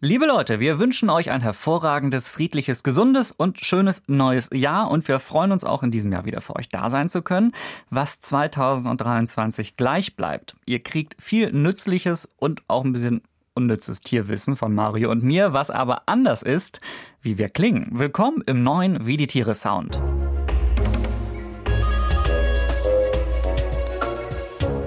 Liebe Leute, wir wünschen euch ein hervorragendes, friedliches, gesundes und schönes neues Jahr und wir freuen uns auch in diesem Jahr wieder für euch da sein zu können, was 2023 gleich bleibt. Ihr kriegt viel nützliches und auch ein bisschen unnützes Tierwissen von Mario und mir, was aber anders ist, wie wir klingen. Willkommen im neuen Wie die Tiere Sound.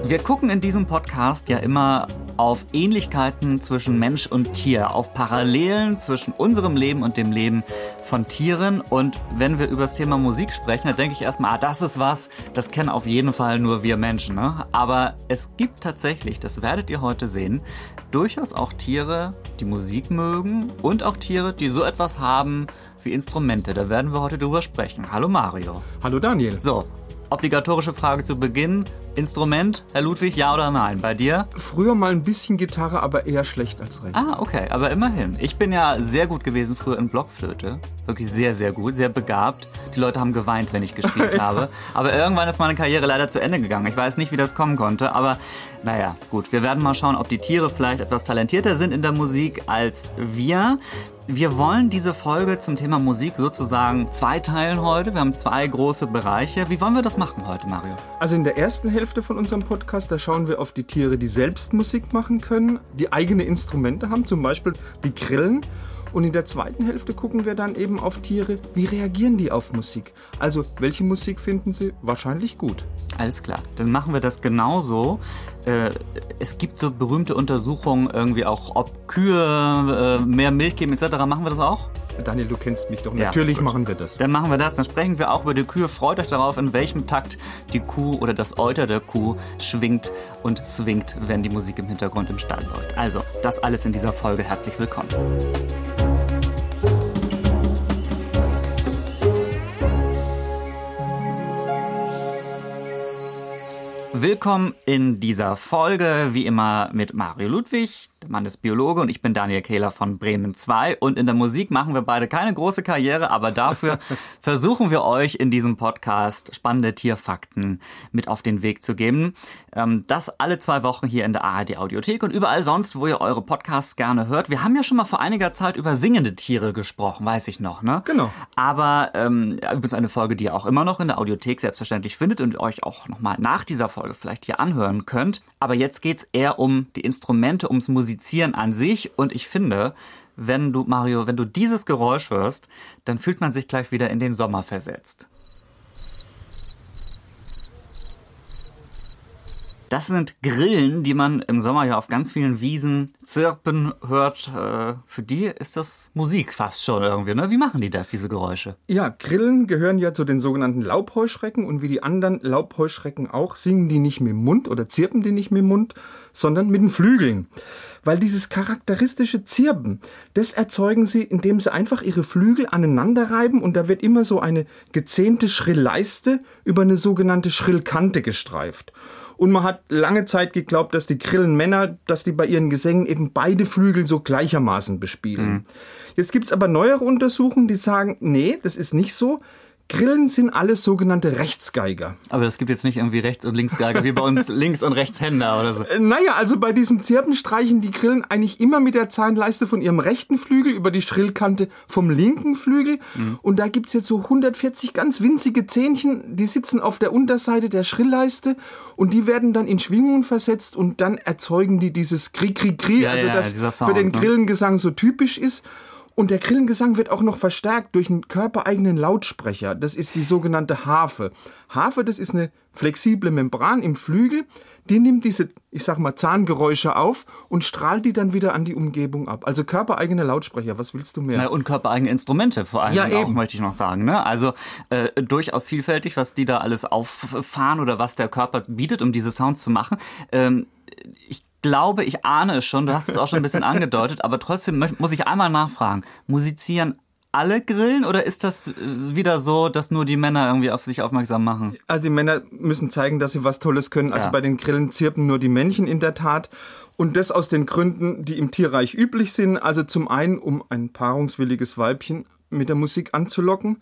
Wir gucken in diesem Podcast ja immer auf Ähnlichkeiten zwischen Mensch und Tier, auf Parallelen zwischen unserem Leben und dem Leben von Tieren. Und wenn wir über das Thema Musik sprechen, dann denke ich erstmal, ah, das ist was, das kennen auf jeden Fall nur wir Menschen. Ne? Aber es gibt tatsächlich, das werdet ihr heute sehen, durchaus auch Tiere, die Musik mögen und auch Tiere, die so etwas haben wie Instrumente. Da werden wir heute drüber sprechen. Hallo Mario. Hallo Daniel. So, obligatorische Frage zu Beginn. Instrument, Herr Ludwig, ja oder nein? Bei dir? Früher mal ein bisschen Gitarre, aber eher schlecht als recht. Ah, okay, aber immerhin. Ich bin ja sehr gut gewesen früher in Blockflöte. Wirklich sehr, sehr gut, sehr begabt. Die Leute haben geweint, wenn ich gespielt habe. Aber irgendwann ist meine Karriere leider zu Ende gegangen. Ich weiß nicht, wie das kommen konnte, aber naja, gut. Wir werden mal schauen, ob die Tiere vielleicht etwas talentierter sind in der Musik als wir. Wir wollen diese Folge zum Thema Musik sozusagen zweiteilen heute. Wir haben zwei große Bereiche. Wie wollen wir das machen heute, Mario? Also in der ersten Hälfte von unserem Podcast, da schauen wir auf die Tiere, die selbst Musik machen können, die eigene Instrumente haben, zum Beispiel die Grillen. Und in der zweiten Hälfte gucken wir dann eben auf Tiere, wie reagieren die auf Musik? Also, welche Musik finden sie wahrscheinlich gut? Alles klar, dann machen wir das genauso. Äh, es gibt so berühmte Untersuchungen irgendwie auch, ob Kühe äh, mehr Milch geben etc. Machen wir das auch? Daniel, du kennst mich doch. Natürlich ja, machen wir das. Dann machen wir das. Dann sprechen wir auch über die Kühe. Freut euch darauf, in welchem Takt die Kuh oder das Euter der Kuh schwingt und swingt, wenn die Musik im Hintergrund im Stall läuft. Also, das alles in dieser Folge. Herzlich willkommen. Willkommen in dieser Folge, wie immer mit Mario Ludwig, der Mann ist Biologe und ich bin Daniel Kehler von Bremen 2 und in der Musik machen wir beide keine große Karriere, aber dafür versuchen wir euch in diesem Podcast spannende Tierfakten mit auf den Weg zu geben. Ähm, das alle zwei Wochen hier in der ARD Audiothek und überall sonst, wo ihr eure Podcasts gerne hört. Wir haben ja schon mal vor einiger Zeit über singende Tiere gesprochen, weiß ich noch, ne? Genau. Aber ähm, übrigens eine Folge, die ihr auch immer noch in der Audiothek selbstverständlich findet und euch auch nochmal nach dieser Folge vielleicht hier anhören könnt. Aber jetzt geht's eher um die Instrumente, ums Musik Musizieren an sich. Und ich finde, wenn du, Mario, wenn du dieses Geräusch hörst, dann fühlt man sich gleich wieder in den Sommer versetzt. Das sind Grillen, die man im Sommer ja auf ganz vielen Wiesen zirpen hört. Äh, für die ist das Musik fast schon irgendwie. Ne? Wie machen die das, diese Geräusche? Ja, Grillen gehören ja zu den sogenannten Laubheuschrecken und wie die anderen Laubheuschrecken auch, singen die nicht mit dem Mund oder zirpen die nicht mit dem Mund, sondern mit den Flügeln. Weil dieses charakteristische Zirpen, das erzeugen sie, indem sie einfach ihre Flügel aneinander reiben und da wird immer so eine gezähnte Schrillleiste über eine sogenannte Schrillkante gestreift. Und man hat lange Zeit geglaubt, dass die Grillenmänner, dass die bei ihren Gesängen eben beide Flügel so gleichermaßen bespielen. Mhm. Jetzt gibt's aber neuere Untersuchungen, die sagen, nee, das ist nicht so. Grillen sind alles sogenannte Rechtsgeiger. Aber es gibt jetzt nicht irgendwie Rechts- und Linksgeiger, wie bei uns Links- und Rechtshänder oder so. Äh, naja, also bei diesem Zirpen streichen die Grillen eigentlich immer mit der Zahnleiste von ihrem rechten Flügel über die Schrillkante vom linken Flügel. Mhm. Und da gibt's jetzt so 140 ganz winzige Zähnchen, die sitzen auf der Unterseite der Schrillleiste und die werden dann in Schwingungen versetzt und dann erzeugen die dieses Kri-Kri-Kri, ja, also ja, das Sound, für den ne? Grillengesang so typisch ist. Und der Grillengesang wird auch noch verstärkt durch einen körpereigenen Lautsprecher. Das ist die sogenannte Harfe. Harfe, das ist eine flexible Membran im Flügel. Die nimmt diese, ich sag mal, Zahngeräusche auf und strahlt die dann wieder an die Umgebung ab. Also körpereigene Lautsprecher, was willst du mehr? Na, und körpereigene Instrumente vor allem ja, auch, eben. möchte ich noch sagen. Ne? Also äh, durchaus vielfältig, was die da alles auffahren oder was der Körper bietet, um diese Sounds zu machen. Ähm, ich glaube, ich ahne es schon, du hast es auch schon ein bisschen angedeutet, aber trotzdem muss ich einmal nachfragen. Musizieren alle grillen oder ist das äh, wieder so, dass nur die Männer irgendwie auf sich aufmerksam machen? Also die Männer müssen zeigen, dass sie was Tolles können. Also ja. bei den Grillen zirpen nur die Männchen in der Tat. Und das aus den Gründen, die im Tierreich üblich sind. Also zum einen, um ein paarungswilliges Weibchen mit der Musik anzulocken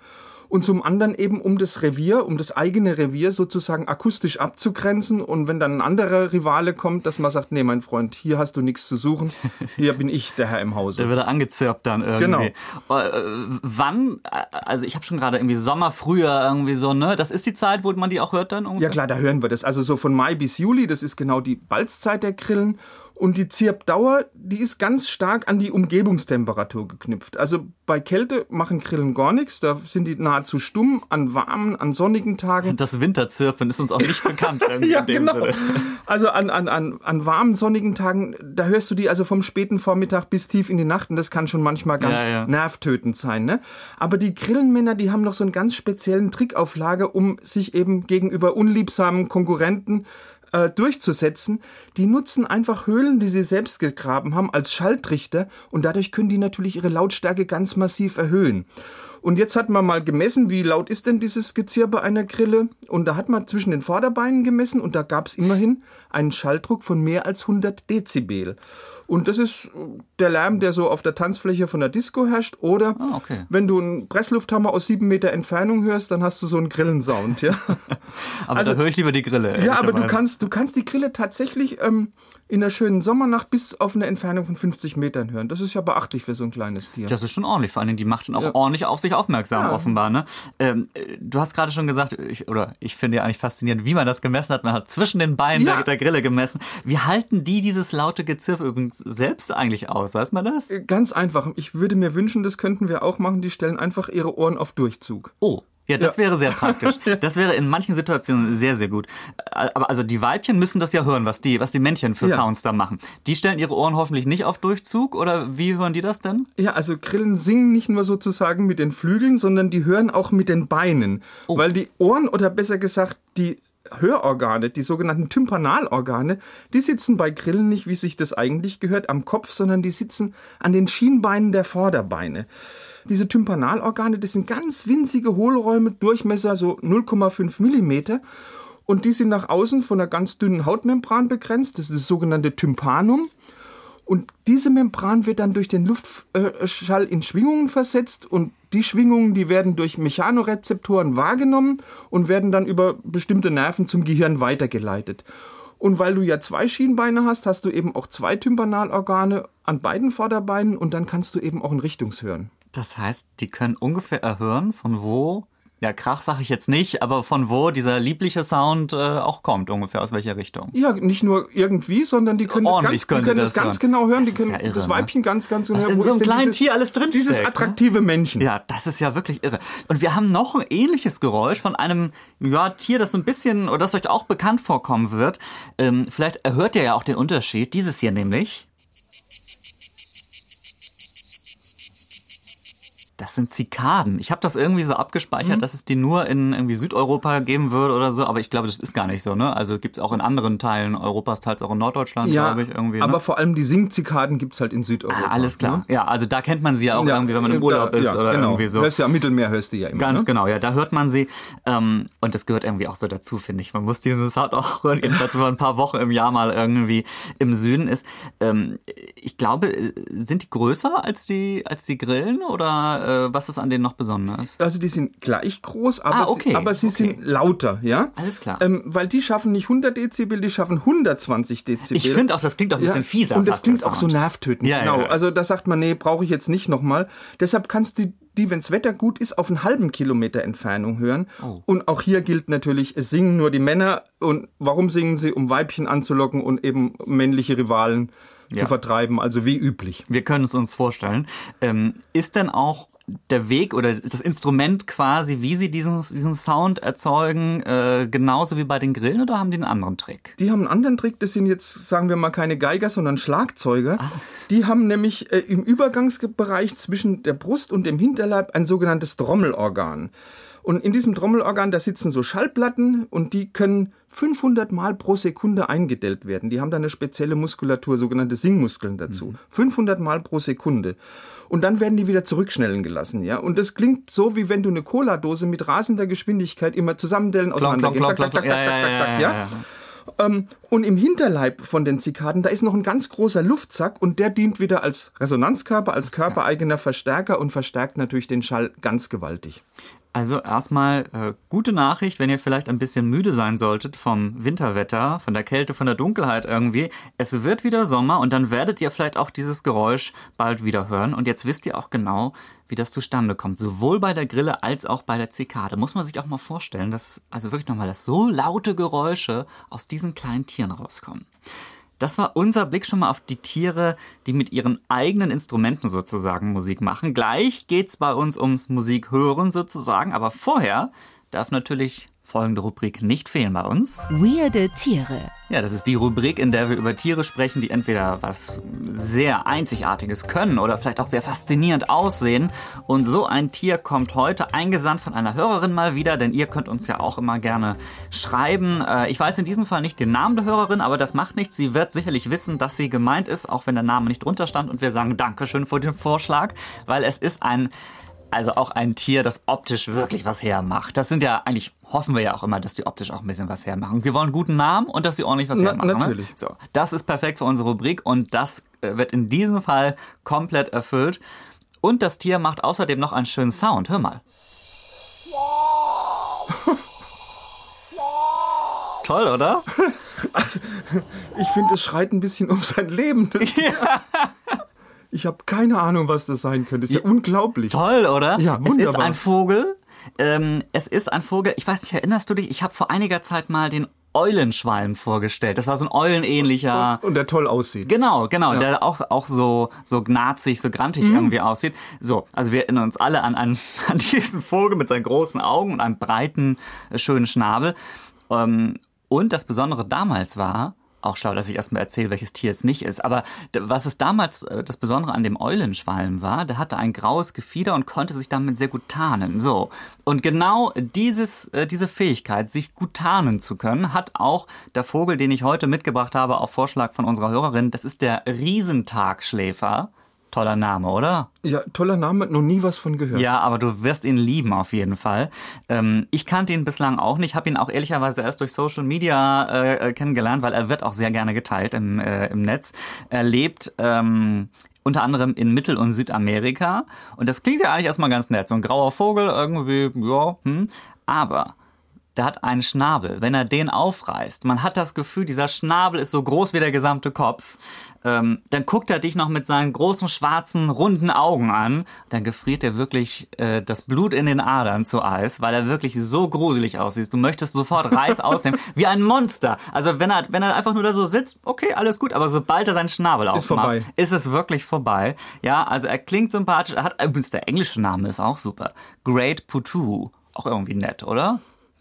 und zum anderen eben um das Revier, um das eigene Revier sozusagen akustisch abzugrenzen und wenn dann ein anderer Rivale kommt, dass man sagt, nee, mein Freund, hier hast du nichts zu suchen, hier bin ich der Herr im Hause. Da wird angezirpt dann irgendwie. Genau. Äh, wann, also ich habe schon gerade irgendwie Sommer, Frühjahr irgendwie so, ne? Das ist die Zeit, wo man die auch hört dann ungefähr? Ja klar, da hören wir das. Also so von Mai bis Juli, das ist genau die Balzzeit der Grillen. Und die Zirpdauer, die ist ganz stark an die Umgebungstemperatur geknüpft. Also bei Kälte machen Grillen gar nichts, da sind die nahezu stumm an warmen, an sonnigen Tagen. Das Winterzirpen ist uns auch nicht bekannt ja, in dem genau. Sinne. Also an, an, an, an warmen, sonnigen Tagen, da hörst du die also vom späten Vormittag bis tief in die Nacht und das kann schon manchmal ganz Ja, ja. nervtötend sein. Ne? Aber die Grillenmänner, die haben noch so einen ganz speziellen Trick auf Lager, um sich eben gegenüber unliebsamen Konkurrenten äh, durchzusetzen. Die nutzen einfach Höhlen, die sie selbst gegraben haben, als Schalltrichter und dadurch können die natürlich ihre Lautstärke ganz massiv erhöhen. Und jetzt hat man mal gemessen, wie laut ist denn dieses Gezirpe einer Grille. Und da hat man zwischen den Vorderbeinen gemessen und da gab es immerhin einen Schalldruck von mehr als 100 Dezibel. Und das ist äh, der Lärm, der so auf der Tanzfläche von der Disco herrscht. Oder Ah, okay. wenn du einen Presslufthammer aus sieben Meter Entfernung hörst, dann hast du so einen Grillensound. Ja, Aber Also- da höre ich lieber die Grille. ja aber du kannst, du kannst die Grille tatsächlich ähm, in einer schönen Sommernacht bis auf eine Entfernung von 50 Metern hören. Das ist ja beachtlich für so ein kleines Tier. Das ist schon ordentlich. Vor Dingen, die macht dann auch Ja. ordentlich auf sich aufmerksam, Ja. offenbar. Ne? Ähm, äh, du hast gerade schon gesagt, ich, oder ich finde ja eigentlich faszinierend, wie man das gemessen hat. Man hat zwischen den Beinen Ja. der, der Grille gemessen. Wie halten die dieses laute Gezirp übrigens selbst eigentlich aus? Weiß man das? Ganz einfach. Ich würde mir wünschen, das könnten wir auch machen. Die stellen einfach ihre Ohren auf Durchzug. Oh. Ja, das Ja. wäre sehr praktisch. Das wäre in manchen Situationen sehr, sehr gut. Äh, Aber also die Weibchen müssen das ja hören, was die, was die Männchen für Ja. Sounds da machen. Die stellen ihre Ohren hoffentlich nicht auf Durchzug oder wie hören die das denn? Ja, also Grillen singen nicht nur sozusagen mit den Flügeln, sondern die hören auch mit den Beinen. Weil die Ohren oder besser gesagt die Hörorgane, die sogenannten Tympanalorgane, die sitzen bei Grillen nicht, wie sich das eigentlich gehört, am Kopf, sondern die sitzen an den Schienbeinen der Vorderbeine. Diese Tympanalorgane, das sind ganz winzige Hohlräume, Durchmesser so 0,5 Millimeter. Und die sind nach außen von einer ganz dünnen Hautmembran begrenzt. Das ist das sogenannte Tympanum. Und diese Membran wird dann durch den Luftschall in Schwingungen versetzt und die Schwingungen, die werden durch Mechanorezeptoren wahrgenommen und werden dann über bestimmte Nerven zum Gehirn weitergeleitet. Und weil du ja zwei Schienbeine hast, hast du eben auch zwei Tympanalorgane an beiden Vorderbeinen und dann kannst du eben auch ein Richtungshören. Das heißt, die können ungefähr erhören, von wo, ja, Krach sage ich jetzt nicht, aber von wo dieser liebliche Sound äh, auch kommt, ungefähr aus welcher Richtung. Ja, nicht nur irgendwie, sondern die können das ganz, können die können das ganz hören. genau hören. Das die können ja irre, das ne? Weibchen ganz, ganz genau hören. in Wo so einem kleinen dieses, Tier alles drinsteckt, Dieses ne? attraktive Männchen. Ja, das ist ja wirklich irre. Und wir haben noch ein ähnliches Geräusch von einem ja, Tier, das so ein bisschen, oder das euch auch bekannt vorkommen wird. Ähm, vielleicht erhört ihr ja auch den Unterschied. Dieses hier nämlich. Das sind Zikaden. Ich habe das irgendwie so abgespeichert, Mhm. dass es die nur in irgendwie Südeuropa geben würde oder so, aber ich glaube, das ist gar nicht so, ne? Also gibt's auch in anderen Teilen Europas, teils auch in Norddeutschland, Ja, glaube ich, irgendwie. Ne? aber vor allem die Singzikaden gibt's halt in Südeuropa. ah, alles klar. Ne? Ja, also da kennt man sie ja auch Ja, irgendwie, wenn man im da- Urlaub ist ja, oder genau. irgendwie so. Hörst ja Mittelmeer hörst du ja immer. Ganz ne? genau, ja, da hört man sie. Ähm, und das gehört irgendwie auch so dazu, finde ich. Man muss diesen Sound auch hören, jedenfalls wenn man ein paar Wochen im Jahr mal irgendwie im Süden ist. Ähm, ich glaube, äh, sind die größer als die, als die Grillen oder äh, was ist an denen noch besonders? Also die sind gleich groß, aber, Ah, okay, sie, aber sie okay. sind lauter, ja? Alles klar. Ähm, weil die schaffen nicht 100 Dezibel, die schaffen 120 Dezibel. Ich finde auch, das klingt auch ein bisschen fieser. Und das klingt auch so nervtötend. Ja, genau. ja. Also da sagt man, nee, brauche ich jetzt nicht nochmal. Deshalb kannst du die, wenns Wetter gut ist, auf einen halben Kilometer Entfernung hören. Oh. Und auch hier gilt natürlich, es singen nur die Männer. Und warum singen sie? Um Weibchen anzulocken und eben männliche Rivalen Ja. zu vertreiben. Also wie üblich. Wir können es uns vorstellen. Ähm, ist denn auch der Weg oder ist das Instrument quasi, wie sie diesen, diesen Sound erzeugen, äh, genauso wie bei den Grillen oder haben die einen anderen Trick? Die haben einen anderen Trick, das sind jetzt, sagen wir mal, keine Geiger, sondern Schlagzeuger. Die haben nämlich äh, im Übergangsbereich zwischen der Brust und dem Hinterleib ein sogenanntes Trommelorgan. Und in diesem Trommelorgan, da sitzen so Schallplatten und die können 500 Mal pro Sekunde eingedellt werden. Die haben da eine spezielle Muskulatur, sogenannte Singmuskeln dazu. 500 Mal pro Sekunde. Und dann werden die wieder zurückschnellen gelassen, ja. Und das klingt so, wie wenn du eine Cola-Dose mit rasender Geschwindigkeit immer zusammendellen auseinandergehst. ja. Ähm, und im Hinterleib von den Zikaden, da ist noch ein ganz großer Luftsack und der dient wieder als Resonanzkörper, als körpereigener Verstärker und verstärkt natürlich den Schall ganz gewaltig. Also erstmal äh, gute Nachricht, wenn ihr vielleicht ein bisschen müde sein solltet vom Winterwetter, von der Kälte, von der Dunkelheit irgendwie. Es wird wieder Sommer und dann werdet ihr vielleicht auch dieses Geräusch bald wieder hören. Und jetzt wisst ihr auch genau, wie das zustande kommt. Sowohl bei der Grille als auch bei der Zikade. Muss man sich auch mal vorstellen, dass also wirklich nochmal, dass so laute Geräusche aus diesen kleinen Tieren rauskommen. Das war unser Blick schon mal auf die Tiere, die mit ihren eigenen Instrumenten sozusagen Musik machen. Gleich geht's bei uns ums Musik hören sozusagen, aber vorher darf natürlich folgende Rubrik nicht fehlen bei uns. Weirde Tiere. Ja, das ist die Rubrik, in der wir über Tiere sprechen, die entweder was sehr Einzigartiges können oder vielleicht auch sehr faszinierend aussehen. Und so ein Tier kommt heute eingesandt von einer Hörerin mal wieder, denn ihr könnt uns ja auch immer gerne schreiben. Äh, ich weiß in diesem Fall nicht den Namen der Hörerin, aber das macht nichts. Sie wird sicherlich wissen, dass sie gemeint ist, auch wenn der Name nicht drunter stand. Und wir sagen Dankeschön für den Vorschlag, weil es ist ein also auch ein Tier, das optisch wirklich was hermacht. Das sind ja eigentlich, hoffen wir ja auch immer, dass die optisch auch ein bisschen was hermachen. Wir wollen einen guten Namen und dass sie ordentlich was Na, hermachen. ne? natürlich. So, das ist perfekt für unsere Rubrik und das äh, wird in diesem Fall komplett erfüllt. Und das Tier macht außerdem noch einen schönen Sound. Hör mal. Toll, oder? Ich finde, es schreit ein bisschen um sein Leben. Das, Ich habe keine Ahnung, was das sein könnte. Ist ja, unglaublich. Toll, oder? Ja, Es ist wunderbar. ein Vogel. Ähm, es ist ein Vogel. Ich weiß nicht, erinnerst du dich? Ich habe vor einiger Zeit mal den Eulenschwalm vorgestellt. Das war so ein eulenähnlicher. Und der toll aussieht. Genau, genau, der auch, auch so, so gnazig, so grantig irgendwie aussieht. So, also wir erinnern uns alle an, an, an diesen Vogel mit seinen großen Augen und einem breiten, äh, schönen Schnabel. Ähm, und das Besondere damals war, auch schlau, dass ich erstmal erzähle, welches Tier es nicht ist. Aber was es damals äh, das Besondere an dem Eulenschwalm war, der hatte ein graues Gefieder und konnte sich damit sehr gut tarnen. So. Und genau dieses, äh, diese Fähigkeit, sich gut tarnen zu können, hat auch der Vogel, den ich heute mitgebracht habe, auf Vorschlag von unserer Hörerin. Das ist der Riesentagschläfer. Toller Name, oder? Ja, toller Name, noch nie was von gehört. Ja, aber du wirst ihn lieben auf jeden Fall. Ähm, ich kannte ihn bislang auch nicht, habe ihn auch ehrlicherweise erst durch Social Media äh, äh, kennengelernt, weil er wird auch sehr gerne geteilt im, äh, im Netz. Er lebt ähm, unter anderem in Mittel- und Südamerika und das klingt ja eigentlich erstmal ganz nett. So ein grauer Vogel irgendwie, ja, hm. aber der hat einen Schnabel. Wenn er den aufreißt, man hat das Gefühl, dieser Schnabel ist so groß wie der gesamte Kopf. Ähm, dann guckt er dich noch mit seinen großen, schwarzen, runden Augen an. Dann gefriert er wirklich äh, das Blut in den Adern zu Eis, weil er wirklich so gruselig aussieht. Du möchtest sofort Reis ausnehmen, wie ein Monster. Also wenn er, wenn er einfach nur da so sitzt, okay, alles gut. Aber sobald er seinen Schnabel aufmacht, vorbei. ist es wirklich vorbei. Ja, also er klingt sympathisch. Er hat übrigens der englische Name ist auch super. Great Putu. Auch irgendwie nett, oder?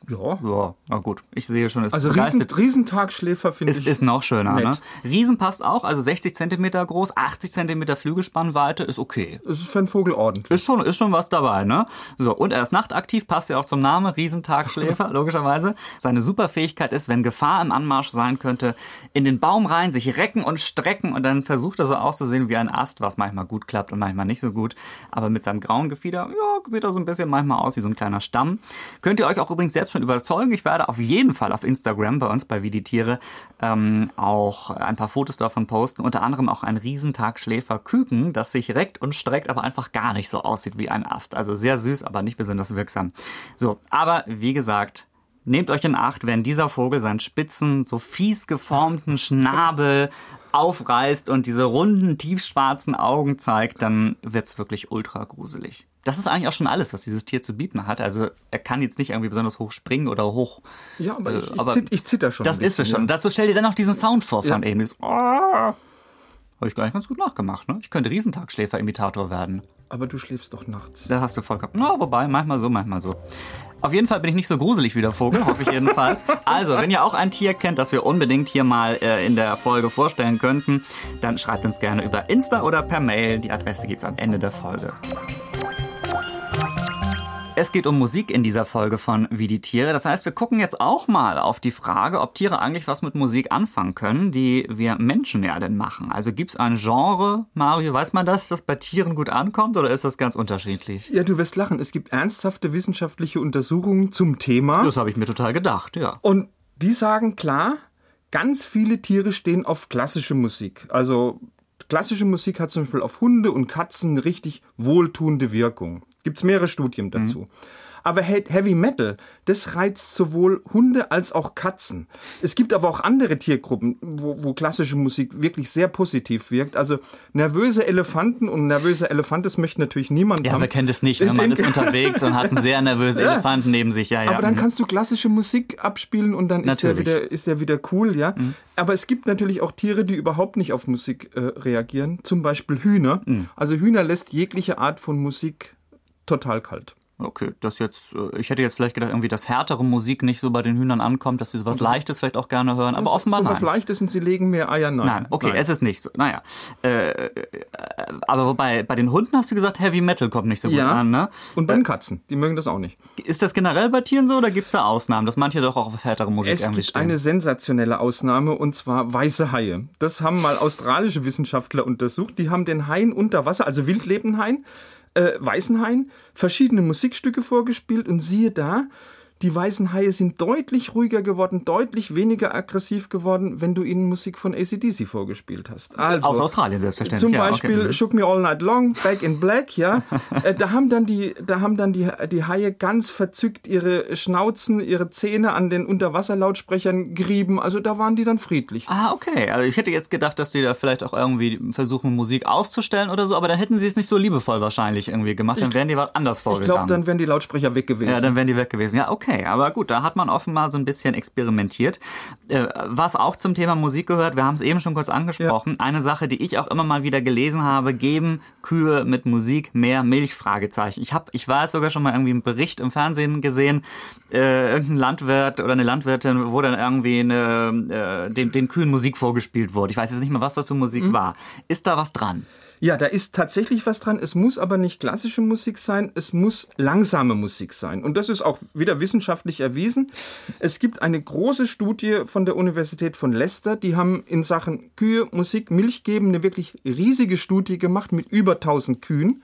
Ja. Ja, na gut. Ich sehe schon, es Also Riesen. Riesentagschläfer finde Ist, ich. ist noch schöner, nett. ne? Riesen passt auch, also 60 Zentimeter groß, 80 Zentimeter Flügelspannweite, ist okay. Das ist für einen Vogel ordentlich. Ist schon, ist schon was dabei, ne? So, und er ist nachtaktiv, passt ja auch zum Namen, Riesentagschläfer, logischerweise. Seine Superfähigkeit ist, wenn Gefahr im Anmarsch sein könnte, in den Baum rein, sich recken und strecken und dann versucht er so auszusehen wie ein Ast, was manchmal gut klappt und manchmal nicht so gut. Aber mit seinem grauen Gefieder, ja, sieht er so ein bisschen manchmal aus wie so ein kleiner Stamm. Könnt ihr euch auch übrigens selbst schon überzeugen. Ich werde auf jeden Fall auf Instagram bei uns bei Wie die Tiere ähm, auch ein paar Fotos davon posten. Unter anderem auch ein Riesentagschläfer Küken, das sich reckt und streckt, aber einfach gar nicht so aussieht wie ein Ast. Also sehr süß, aber nicht besonders wirksam. So, aber wie gesagt, Nehmt euch in Acht, wenn dieser Vogel seinen spitzen, so fies geformten Schnabel aufreißt und diese runden, tiefschwarzen Augen zeigt, dann wird's wirklich ultra gruselig. Das ist eigentlich auch schon alles, was dieses Tier zu bieten hat. Also er kann jetzt nicht irgendwie besonders hoch springen oder hoch. Ja, aber ich, ich, aber zit, ich zitter schon. Das ein ist es bisschen, schon. Ja. Dazu stell dir dann noch diesen Sound vor von Ja. eben. Dieses, oh, habe ich gar nicht ganz gut nachgemacht. Ne? Ich könnte Riesentagschläfer-Imitator werden. Aber du schläfst doch nachts. Da hast du vollkommen. Na, wobei, manchmal so, manchmal so. Auf jeden Fall bin ich nicht so gruselig wie der Vogel, hoffe ich jedenfalls. Also, wenn ihr auch ein Tier kennt, das wir unbedingt hier mal äh, in der Folge vorstellen könnten, dann schreibt uns gerne über Insta oder per Mail. Die Adresse gibt's am Ende der Folge. Es geht um Musik in dieser Folge von Wie die Tiere. Das heißt, wir gucken jetzt auch mal auf die Frage, ob Tiere eigentlich was mit Musik anfangen können, die wir Menschen ja denn machen. Also gibt's ein Genre, Mario, weiß man das, das bei Tieren gut ankommt oder ist das ganz unterschiedlich? Ja, du wirst lachen. Es gibt ernsthafte wissenschaftliche Untersuchungen zum Thema. Das habe ich mir total gedacht, ja. Und die sagen klar, ganz viele Tiere stehen auf klassische Musik. Also klassische Musik hat zum Beispiel auf Hunde und Katzen eine richtig wohltuende Wirkung. Gibt es mehrere Studien dazu. Aber Heavy Metal, das reizt sowohl Hunde als auch Katzen. Es gibt aber auch andere Tiergruppen, wo, wo klassische Musik wirklich sehr positiv wirkt. Also nervöse Elefanten und nervöse Elefantes möchte natürlich niemand Ja, haben. wer kennt es nicht? ne? Man ist unterwegs und hat einen sehr nervösen Ja. Elefanten neben sich. Ja, ja. Aber dann Mhm. kannst du klassische Musik abspielen und dann ist der. Mhm. wieder, ist der wieder cool, ja. Aber es gibt natürlich auch Tiere, die überhaupt nicht auf Musik äh, reagieren. Zum Beispiel Hühner. Mhm. Also Hühner lässt jegliche Art von Musik total kalt. Okay, das jetzt, äh, ich hätte jetzt vielleicht gedacht, irgendwie, dass härtere Musik nicht so bei den Hühnern ankommt, dass sie sowas Leichtes vielleicht auch gerne hören, aber offenbar so nein. was Leichtes und sie legen mehr Eier. Nein, Nein, okay, es ist nicht so. Naja. Äh, äh, aber wobei, bei den Hunden hast du gesagt, Heavy Metal kommt nicht so gut Ja. an, ne? Und bei den Katzen, die mögen das auch nicht. Ist das generell bei Tieren so oder gibt es da Ausnahmen, dass manche doch auch auf härtere Musik Es irgendwie gibt stehen? eine sensationelle Ausnahme und zwar weiße Haie. Das haben mal australische Wissenschaftler untersucht. Die haben den Haien unter Wasser, also wildlebenden Haien, äh, weißen Haien, verschiedene Musikstücke vorgespielt und siehe da, die weißen Haie sind deutlich ruhiger geworden, deutlich weniger aggressiv geworden, wenn du ihnen Musik von ACDC vorgespielt hast. Also, Aus Australien selbstverständlich. zum ja, okay. Beispiel Mhm. Shook Me All Night Long, Back in Black, ja. Äh, da haben dann die, da haben dann die, die Haie ganz verzückt ihre Schnauzen, ihre Zähne an den Unterwasserlautsprechern gerieben. Also da waren die dann friedlich. Ah, okay. Also ich hätte jetzt gedacht, dass die da vielleicht auch irgendwie versuchen, Musik auszustellen oder so, aber dann hätten sie es nicht so liebevoll wahrscheinlich irgendwie gemacht. Dann wären die was anders Ich vorgegangen. glaube, dann wären die Lautsprecher weg gewesen. Ja, dann wären die weg gewesen. Ja, okay. Aber gut, da hat man offenbar so ein bisschen experimentiert. Äh, was auch zum Thema Musik gehört, wir haben es eben schon kurz angesprochen. Eine Sache, die ich auch immer mal wieder gelesen habe, geben Kühe mit Musik mehr Milch? Fragezeichen. Ich habe, ich war es sogar schon mal irgendwie im Bericht im Fernsehen gesehen, äh, irgendein Landwirt oder eine Landwirtin, wo dann irgendwie eine, äh, den, den Kühen Musik vorgespielt wurde. Ich weiß jetzt nicht mehr, was das für Musik Mhm. war. Ist da was dran? Ja, da ist tatsächlich was dran. Es muss aber nicht klassische Musik sein, es muss langsame Musik sein. Und das ist auch wieder wissenschaftlich erwiesen. Es gibt eine große Studie von der Universität von Leicester, die haben in Sachen Kühe, Musik, Milch geben eine wirklich riesige Studie gemacht mit über 1000 Kühen.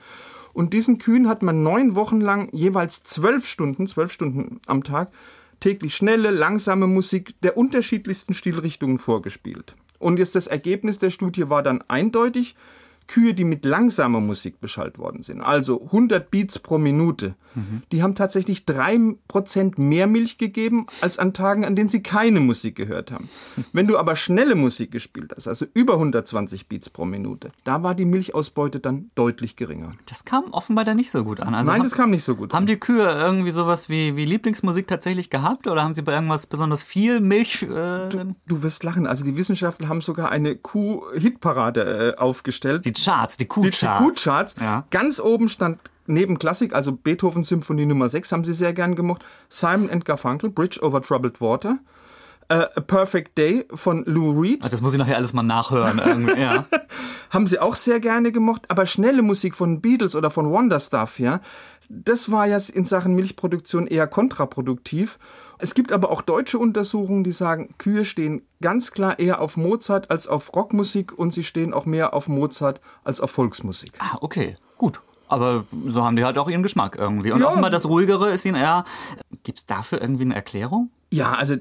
Und diesen Kühen hat man neun Wochen lang jeweils zwölf Stunden, zwölf Stunden am Tag, täglich schnelle, langsame Musik der unterschiedlichsten Stilrichtungen vorgespielt. Und jetzt das Ergebnis der Studie war dann eindeutig, Kühe, die mit langsamer Musik beschallt worden sind, also 100 Beats pro Minute, die haben tatsächlich 3% mehr Milch gegeben als an Tagen, an denen sie keine Musik gehört haben. Wenn du aber schnelle Musik gespielt hast, also über 120 Beats pro Minute, da war die Milchausbeute dann deutlich geringer. Das kam offenbar da nicht so gut an. Also Nein, haben- das kam nicht so gut. Haben an. die Kühe irgendwie sowas wie, wie Lieblingsmusik tatsächlich gehabt oder haben sie bei irgendwas besonders viel Milch? Äh, Du wirst lachen, also die Wissenschaftler haben sogar eine Kuh-Hitparade äh, aufgestellt. die Charts, die Die, die Kuhcharts. Kuhcharts. Ja. Ganz oben stand neben Klassik, also Beethoven Symphonie Nummer 6, haben sie sehr gern gemocht. Simon and Garfunkel, Bridge over Troubled Water. Äh, A Perfect Day von Lou Reed. Ah, Das muss ich nachher alles mal nachhören. Ja. haben sie auch sehr gerne gemocht, aber schnelle Musik von Beatles oder von Wonder Stuff, ja, das war ja in Sachen Milchproduktion eher kontraproduktiv. Es gibt aber auch deutsche Untersuchungen, die sagen, Kühe stehen ganz klar eher auf Mozart als auf Rockmusik und sie stehen auch mehr auf Mozart als auf Volksmusik. Ah, okay, gut. Aber so haben die halt auch ihren Geschmack irgendwie. Und Ja. offenbar das Ruhigere ist ihnen eher. Gibt es dafür irgendwie eine Erklärung? Ja, also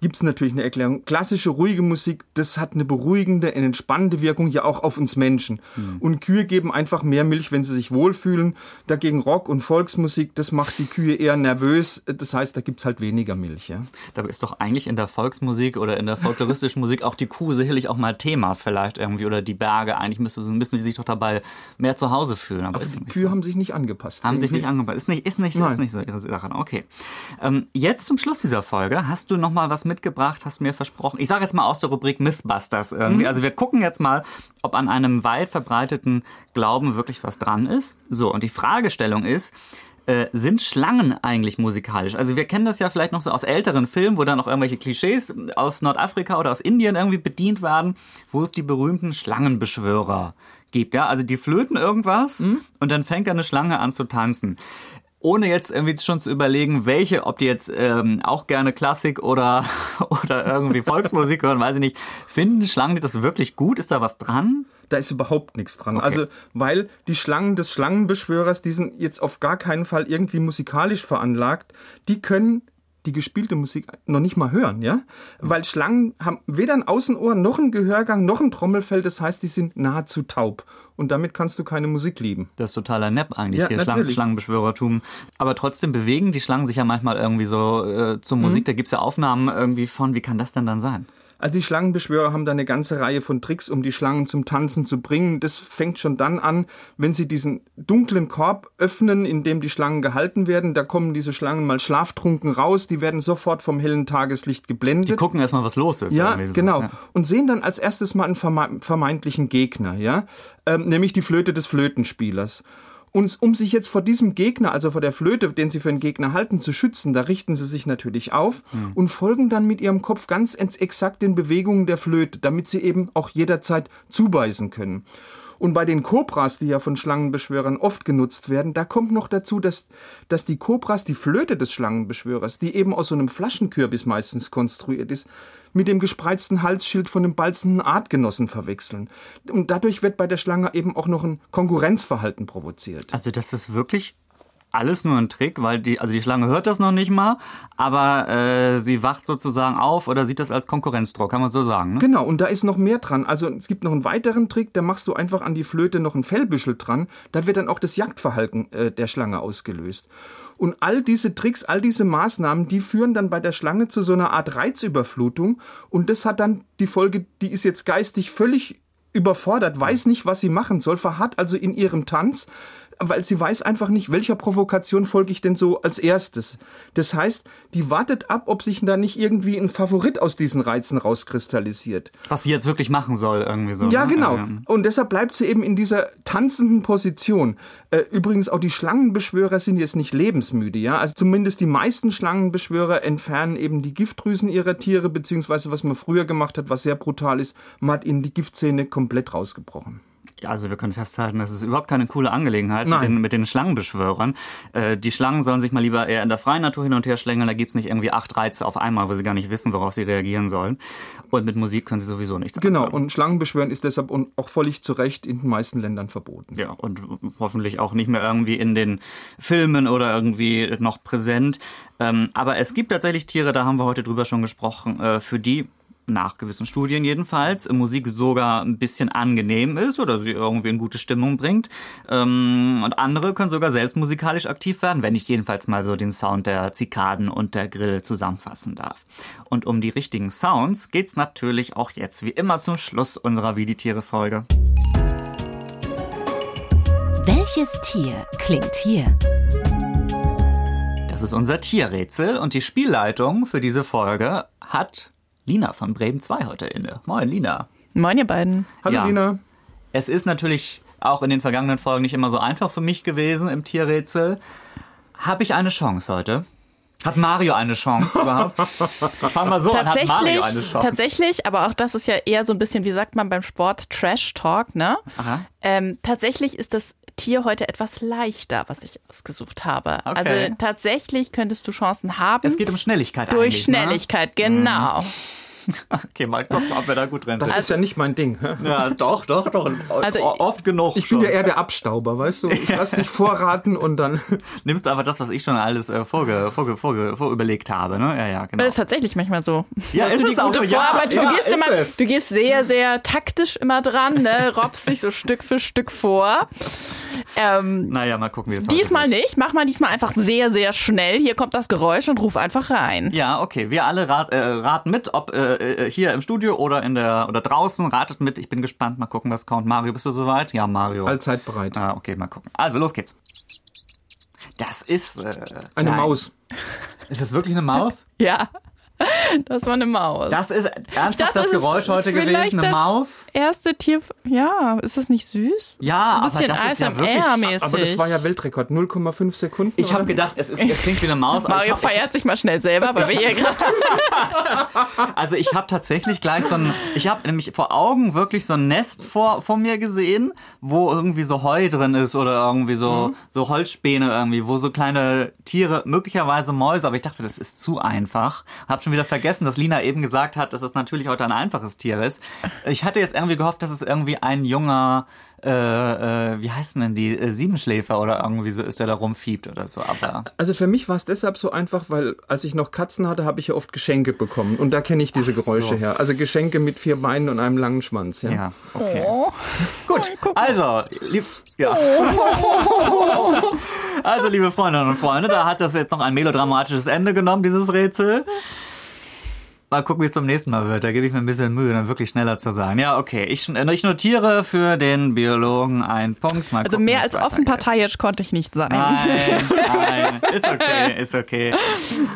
gibt es natürlich eine Erklärung. Klassische ruhige Musik, das hat eine beruhigende, eine entspannende Wirkung ja auch auf uns Menschen. Und Kühe geben einfach mehr Milch, wenn sie sich wohlfühlen. Dagegen Rock und Volksmusik, das macht die Kühe eher nervös. Das heißt, da gibt's halt weniger Milch. Ja? Dabei ist doch eigentlich in der Volksmusik oder in der folkloristischen Musik auch die Kuh sicherlich auch mal Thema vielleicht irgendwie oder die Berge. Eigentlich müsste, müssen die sich doch dabei mehr zu Hause fühlen. Aber ist Die Kühe so. haben sich nicht angepasst. Haben sich Irgendwie. nicht angepasst. Ist nicht, ist nicht, ist nicht so ihre Sache. Okay. Ähm, jetzt zum Schluss dieser Folge hast du noch mal was mitgebracht, hast mir versprochen. Ich sage jetzt mal aus der Rubrik Mythbusters irgendwie. Also wir gucken jetzt mal, ob an einem weit verbreiteten Glauben wirklich was dran ist. So, und die Fragestellung ist, äh, sind Schlangen eigentlich musikalisch? Also wir kennen das ja vielleicht noch so aus älteren Filmen, wo dann noch irgendwelche Klischees aus Nordafrika oder aus Indien irgendwie bedient werden, wo es die berühmten Schlangenbeschwörer gibt. Ja, also die flöten irgendwas und dann fängt eine Schlange an zu tanzen. Ohne jetzt irgendwie schon zu überlegen, welche, ob die jetzt ähm, auch gerne Klassik oder, oder irgendwie Volksmusik hören, weiß ich nicht. Finden Schlangen das wirklich gut? Ist da was dran? Da ist überhaupt nichts dran. Also, weil die Schlangen des Schlangenbeschwörers, die sind jetzt auf gar keinen Fall irgendwie musikalisch veranlagt. Die können die gespielte Musik noch nicht mal hören, ja? Weil Schlangen haben weder ein Außenohr noch ein Gehörgang noch ein Trommelfell, das heißt, die sind nahezu taub. Und damit kannst du keine Musik lieben. Das ist totaler Nepp eigentlich Ja, hier, natürlich. Schlangenbeschwörertum. Aber trotzdem bewegen die Schlangen sich ja manchmal irgendwie so äh, zur Mhm. Musik. Da gibt's ja Aufnahmen irgendwie von, wie kann das denn dann sein? Also die Schlangenbeschwörer haben da eine ganze Reihe von Tricks, um die Schlangen zum Tanzen zu bringen. Das fängt schon dann an, wenn sie diesen dunklen Korb öffnen, in dem die Schlangen gehalten werden. Da kommen diese Schlangen mal schlaftrunken raus. Die werden sofort vom hellen Tageslicht geblendet. Die gucken erstmal, was los ist. Ja, genau. Ja. Und sehen dann als erstes mal einen verme- vermeintlichen Gegner, ja, ähm, nämlich die Flöte des Flötenspielers. Und um sich jetzt vor diesem Gegner, also vor der Flöte, den sie für einen Gegner halten, zu schützen, da richten sie sich natürlich auf Hm. und folgen dann mit ihrem Kopf ganz exakt den Bewegungen der Flöte, damit sie eben auch jederzeit zubeißen können. Und bei den Kobras, die ja von Schlangenbeschwörern oft genutzt werden, da kommt noch dazu, dass, dass die Kobras, die Flöte des Schlangenbeschwörers, die eben aus so einem Flaschenkürbis meistens konstruiert ist, mit dem gespreizten Halsschild von einem balzenden Artgenossen verwechseln. Und dadurch wird bei der Schlange eben auch noch ein Konkurrenzverhalten provoziert. Also das ist wirklich alles nur ein Trick, weil die, also die Schlange hört das noch nicht mal, aber äh, sie wacht sozusagen auf oder sieht das als Konkurrenzdruck, kann man so sagen. Ne? Genau, und da ist noch mehr dran. Also es gibt noch einen weiteren Trick, da machst du einfach an die Flöte noch ein Fellbüschel dran. Da wird dann auch das Jagdverhalten äh, der Schlange ausgelöst. Und all diese Tricks, all diese Maßnahmen, die führen dann bei der Schlange zu so einer Art Reizüberflutung. Und das hat dann die Folge, die ist jetzt geistig völlig überfordert, weiß nicht, was sie machen soll, verharrt also in ihrem Tanz, weil sie weiß einfach nicht, welcher Provokation folge ich denn so als erstes. Das heißt, die wartet ab, ob sich da nicht irgendwie ein Favorit aus diesen Reizen rauskristallisiert. Was sie jetzt wirklich machen soll, irgendwie so. Ja, ne? genau. Ähm, Und deshalb bleibt sie eben in dieser tanzenden Position. Äh, übrigens, auch die Schlangenbeschwörer sind jetzt nicht lebensmüde, ja. Also zumindest die meisten Schlangenbeschwörer entfernen eben die Giftdrüsen ihrer Tiere, beziehungsweise was man früher gemacht hat, was sehr brutal ist, man hat ihnen die Giftzähne komplett rausgebrochen. Also wir können festhalten, das ist überhaupt keine coole Angelegenheit mit den, mit den Schlangenbeschwörern. Äh, die Schlangen sollen sich mal lieber eher in der freien Natur hin und her schlängeln. Da gibt's nicht irgendwie acht Reize auf einmal, wo sie gar nicht wissen, worauf sie reagieren sollen. Und mit Musik können sie sowieso nichts Genau, anfangen. und Schlangenbeschwören ist deshalb auch völlig zu Recht in den meisten Ländern verboten. Ja, und hoffentlich auch nicht mehr irgendwie in den Filmen oder irgendwie noch präsent. Ähm, aber es gibt tatsächlich Tiere, da haben wir heute drüber schon gesprochen, äh, für die nach gewissen Studien jedenfalls, Musik sogar ein bisschen angenehm ist oder sie irgendwie in gute Stimmung bringt. Ähm, und andere können sogar selbst musikalisch aktiv werden, wenn ich jedenfalls mal so den Sound der Zikaden und der Grille zusammenfassen darf. Und um die richtigen Sounds geht's natürlich auch jetzt wie immer zum Schluss unserer Wie die Tiere Folge. Welches Tier klingt hier? Das ist unser Tierrätsel und die Spielleitung für diese Folge hat Lina von Bremen 2 heute inne. Moin, Lina. Moin, ihr beiden. Hallo Ja. Lina. Es ist natürlich auch in den vergangenen Folgen nicht immer so einfach für mich gewesen im Tierrätsel. Habe ich eine Chance heute? Hat Mario eine Chance überhaupt? Ich fange mal so an, hat Mario eine Tatsächlich, Chance? tatsächlich, aber auch das ist ja eher so ein bisschen, wie sagt man beim Sport, Trash Talk, ne? Aha. Ähm, tatsächlich ist das Tier heute etwas leichter, was ich ausgesucht habe. Okay. Also tatsächlich könntest du Chancen haben. Es geht um Schnelligkeit durch eigentlich, ne? Schnelligkeit, genau. Okay, mal gucken, ob wir da gut drin Das sind. ist ja nicht mein Ding. Ja, doch, doch, doch. Also- oft genug. Ich bin schon. ja eher der Abstauber, weißt du? Ich lass dich vorraten und dann. Nimmst du einfach das, was ich schon alles äh, vorge, vorge, vorge, vorüberlegt habe, ne? Ja, ja, genau. Das ist tatsächlich manchmal so. Ja, Hast ist du die es auch gute? Ja, Vorarbeit, ja, du, gehst ist immer, es. du gehst sehr, sehr taktisch immer dran, ne? robbst dich so Stück für Stück vor. Ähm, Naja, mal gucken, wie es Diesmal nicht. Mach mal diesmal einfach sehr, sehr schnell. Hier kommt das Geräusch und ruf einfach rein. Ja, okay. Wir alle rat, äh, raten mit, ob äh, äh, hier im Studio oder in der oder draußen. Ratet mit. Ich bin gespannt. Mal gucken, was kommt. Mario, bist du soweit? Ja, Mario. Allzeit bereit. Ah, okay, mal gucken. Also, los geht's. Das ist äh, Eine. Maus. Ist das wirklich eine Maus? Ja, das war eine Maus. Das ist ernsthaft dachte, das Geräusch heute gewesen. Eine das- Maus? erste Tier. Ja, ist das nicht süß? Ja, ein aber bisschen das ist ja wirklich-. Aber das war ja Weltrekord. 0,5 Sekunden. Ich habe gedacht, es, ist, es klingt wie eine Maus. aber ich Mario hab, feiert sich mal schnell selber, weil wir hier gerade. Also ich habe tatsächlich gleich so ein, ich habe nämlich vor Augen wirklich so ein Nest vor, vor mir gesehen, wo irgendwie so Heu drin ist oder irgendwie so, so Holzspäne irgendwie, wo so kleine Tiere, möglicherweise Mäuse, aber ich dachte, das ist zu einfach. Hab schon wieder vergessen, dass Lina eben gesagt hat, dass es natürlich heute ein einfaches Tier ist. Ich hatte jetzt irgendwie gehofft, dass es irgendwie ein junger, äh, äh, wie heißen denn die, äh, Siebenschläfer oder irgendwie so ist, der da rumfiebt oder so. Aber Also für mich war es deshalb so einfach, weil als ich noch Katzen hatte, habe ich ja oft Geschenke bekommen. Und da kenne ich diese Ach so. Geräusche her. Also Geschenke mit vier Beinen und einem langen Schwanz. Ja. ja, okay. Oh. Gut, also, lieb, ja. also, liebe Freundinnen und Freunde, da hat das jetzt noch ein melodramatisches Ende genommen, dieses Rätsel. Mal gucken, wie es beim nächsten Mal wird. Da gebe ich mir ein bisschen Mühe, dann wirklich schneller zu sein. Ja, okay. Ich, äh, ich notiere für den Biologen einen Punkt. Mal Also gucken, mehr als offen parteiisch konnte ich nicht sein. Nein, nein, ist okay, ist okay.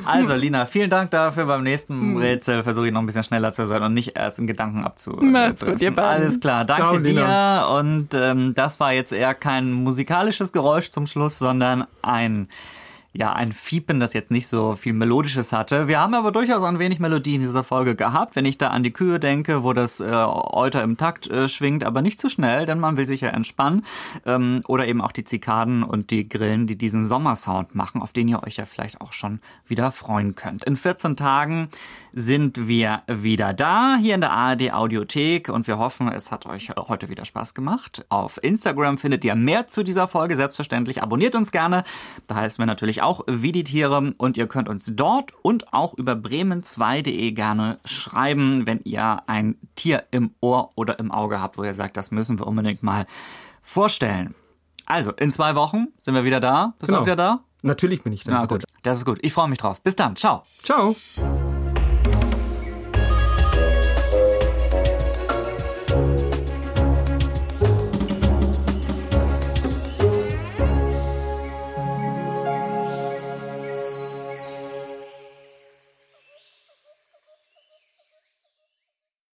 Also, Lina, vielen Dank dafür. Beim nächsten Rätsel versuche ich noch ein bisschen schneller zu sein und nicht erst in Gedanken abzu. Macht's gut, ihr beiden. Alles klar, danke Ciao, dir. Lina. Und ähm, das war jetzt eher kein musikalisches Geräusch zum Schluss, sondern ein ja, ein Fiepen, das jetzt nicht so viel Melodisches hatte. Wir haben aber durchaus ein wenig Melodie in dieser Folge gehabt. Wenn ich da an die Kühe denke, wo das äh, Euter im Takt äh, schwingt, aber nicht zu schnell, denn man will sich ja entspannen. Ähm, oder eben auch die Zikaden und die Grillen, die diesen Sommersound machen, auf den ihr euch ja vielleicht auch schon wieder freuen könnt. In 14 Tagen sind wir wieder da, hier in der ARD Audiothek und wir hoffen, es hat euch heute wieder Spaß gemacht. Auf Instagram findet ihr mehr zu dieser Folge, selbstverständlich. Abonniert uns gerne. Da heißen wir natürlich auch wie die Tiere und ihr könnt uns dort und auch über bremen2.de gerne schreiben, wenn ihr ein Tier im Ohr oder im Auge habt, wo ihr sagt, das müssen wir unbedingt mal vorstellen. Also, in zwei Wochen sind wir wieder da. Bist du Genau. auch wieder da? Natürlich bin ich dann Na gut, das ist gut. Ich freue mich drauf. Bis dann. Ciao. da. Ciao.